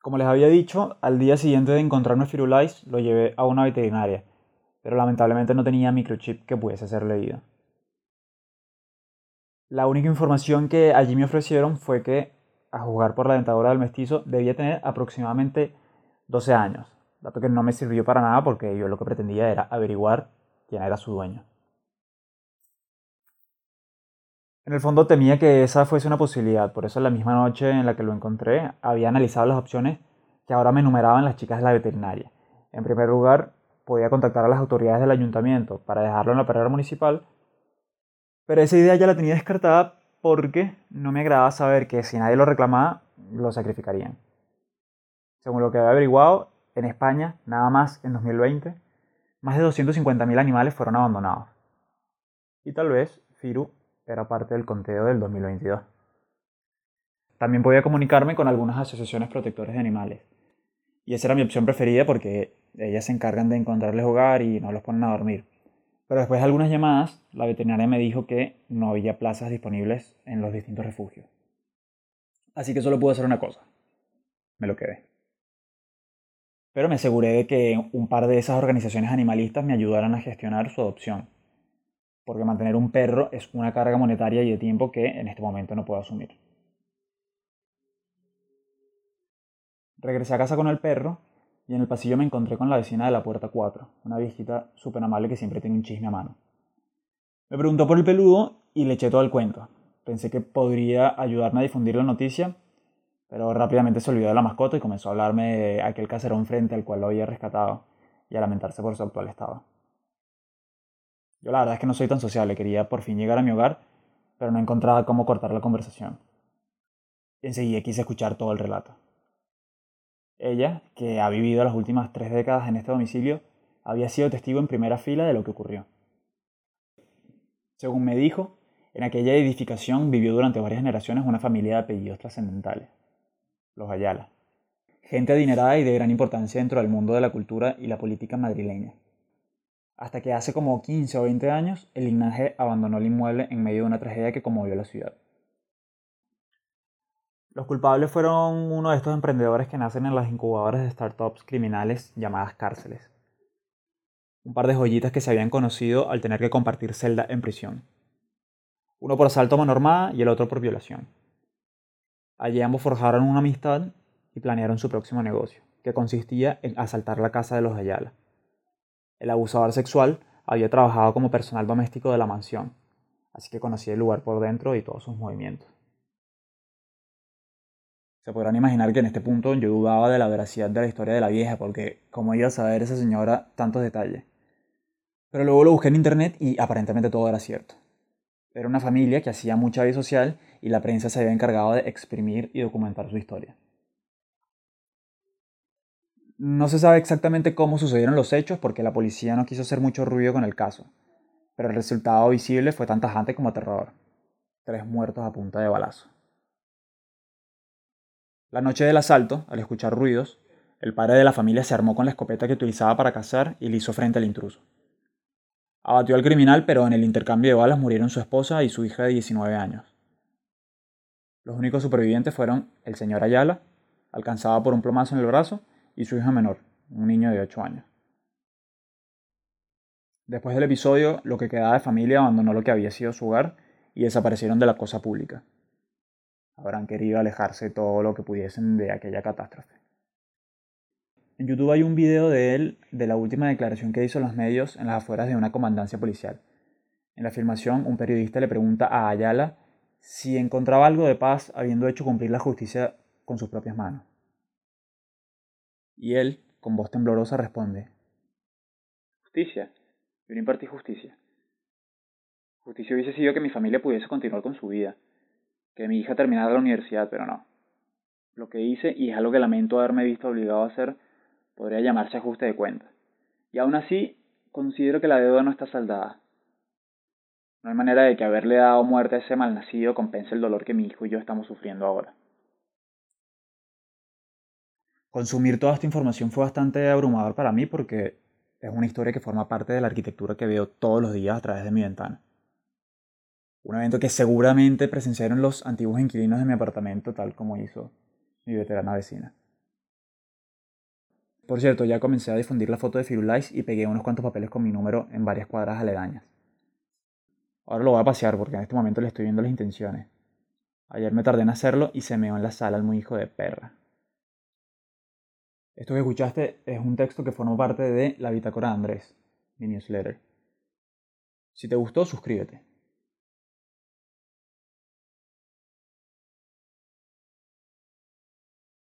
Como les había dicho, al día siguiente de encontrarme Firulais lo llevé a una veterinaria, pero lamentablemente no tenía microchip que pudiese ser leído. La única información que allí me ofrecieron fue que, a jugar por la dentadura del mestizo, debía tener aproximadamente 12 años, dato que no me sirvió para nada porque yo lo que pretendía era averiguar quién era su dueño. En el fondo temía que esa fuese una posibilidad, por eso la misma noche en la que lo encontré había analizado las opciones que ahora me enumeraban las chicas de la veterinaria. En primer lugar, podía contactar a las autoridades del ayuntamiento para dejarlo en la perrera municipal, pero esa idea ya la tenía descartada porque no me agradaba saber que si nadie lo reclamaba, lo sacrificarían. Según lo que había averiguado, en España, nada más en 2020, más de 250.000 animales fueron abandonados. Y tal vez Firu era parte del conteo del 2022. También podía comunicarme con algunas asociaciones protectores de animales. Y esa era mi opción preferida porque ellas se encargan de encontrarles hogar y no los ponen a dormir. Pero después de algunas llamadas, la veterinaria me dijo que no había plazas disponibles en los distintos refugios. Así que solo pude hacer una cosa. Me lo quedé. Pero me aseguré de que un par de esas organizaciones animalistas me ayudaran a gestionar su adopción porque mantener un perro es una carga monetaria y de tiempo que en este momento no puedo asumir. Regresé a casa con el perro y en el pasillo me encontré con la vecina de la puerta 4, una viejita súper amable que siempre tiene un chisme a mano. Me preguntó por el peludo y le eché todo el cuento. Pensé que podría ayudarme a difundir la noticia, pero rápidamente se olvidó de la mascota y comenzó a hablarme de aquel caserón frente al cual lo había rescatado y a lamentarse por su actual estado. Yo la verdad es que no soy tan sociable, quería por fin llegar a mi hogar, pero no encontraba cómo cortar la conversación. Enseguida quise escuchar todo el relato. Ella, que ha vivido las últimas tres décadas en este domicilio, había sido testigo en primera fila de lo que ocurrió. Según me dijo, en aquella edificación vivió durante varias generaciones una familia de apellidos trascendentales, los Ayala, gente adinerada y de gran importancia dentro del mundo de la cultura y la política madrileña hasta que hace como 15 o 20 años el linaje abandonó el inmueble en medio de una tragedia que conmovió la ciudad. Los culpables fueron uno de estos emprendedores que nacen en las incubadoras de startups criminales llamadas cárceles. Un par de joyitas que se habían conocido al tener que compartir celda en prisión. Uno por asalto a mano armada y el otro por violación. Allí ambos forjaron una amistad y planearon su próximo negocio, que consistía en asaltar la casa de los Ayala. El abusador sexual había trabajado como personal doméstico de la mansión, así que conocía el lugar por dentro y todos sus movimientos. Se podrán imaginar que en este punto yo dudaba de la veracidad de la historia de la vieja, porque ¿cómo iba a saber esa señora tantos detalles? Pero luego lo busqué en internet y aparentemente todo era cierto. Era una familia que hacía mucha vida social y la prensa se había encargado de exprimir y documentar su historia. No se sabe exactamente cómo sucedieron los hechos porque la policía no quiso hacer mucho ruido con el caso, pero el resultado visible fue tan tajante como aterrador. Tres muertos a punta de balazo. La noche del asalto, al escuchar ruidos, el padre de la familia se armó con la escopeta que utilizaba para cazar y le hizo frente al intruso. Abatió al criminal, pero en el intercambio de balas murieron su esposa y su hija de 19 años. Los únicos supervivientes fueron el señor Ayala, alcanzado por un plomazo en el brazo, y su hija menor, un niño de 8 años. Después del episodio, lo que quedaba de familia abandonó lo que había sido su hogar y desaparecieron de la cosa pública. Habrán querido alejarse todo lo que pudiesen de aquella catástrofe. En YouTube hay un video de él de la última declaración que hizo los medios en las afueras de una comandancia policial. En la filmación, un periodista le pregunta a Ayala si encontraba algo de paz habiendo hecho cumplir la justicia con sus propias manos. Y él, con voz temblorosa, responde, Justicia. Yo no impartí justicia. Justicia hubiese sido que mi familia pudiese continuar con su vida, que mi hija terminara la universidad, pero no. Lo que hice, y es algo que lamento haberme visto obligado a hacer, podría llamarse ajuste de cuentas. Y aún así, considero que la deuda no está saldada. No hay manera de que haberle dado muerte a ese malnacido compense el dolor que mi hijo y yo estamos sufriendo ahora consumir toda esta información fue bastante abrumador para mí porque es una historia que forma parte de la arquitectura que veo todos los días a través de mi ventana. Un evento que seguramente presenciaron los antiguos inquilinos de mi apartamento, tal como hizo mi veterana vecina. Por cierto, ya comencé a difundir la foto de Firulais y pegué unos cuantos papeles con mi número en varias cuadras aledañas. Ahora lo voy a pasear porque en este momento le estoy viendo las intenciones. Ayer me tardé en hacerlo y se meó en la sala el muy hijo de perra. Esto que escuchaste es un texto que formó parte de La Bitácora de Andrés, mi newsletter. Si te gustó, suscríbete.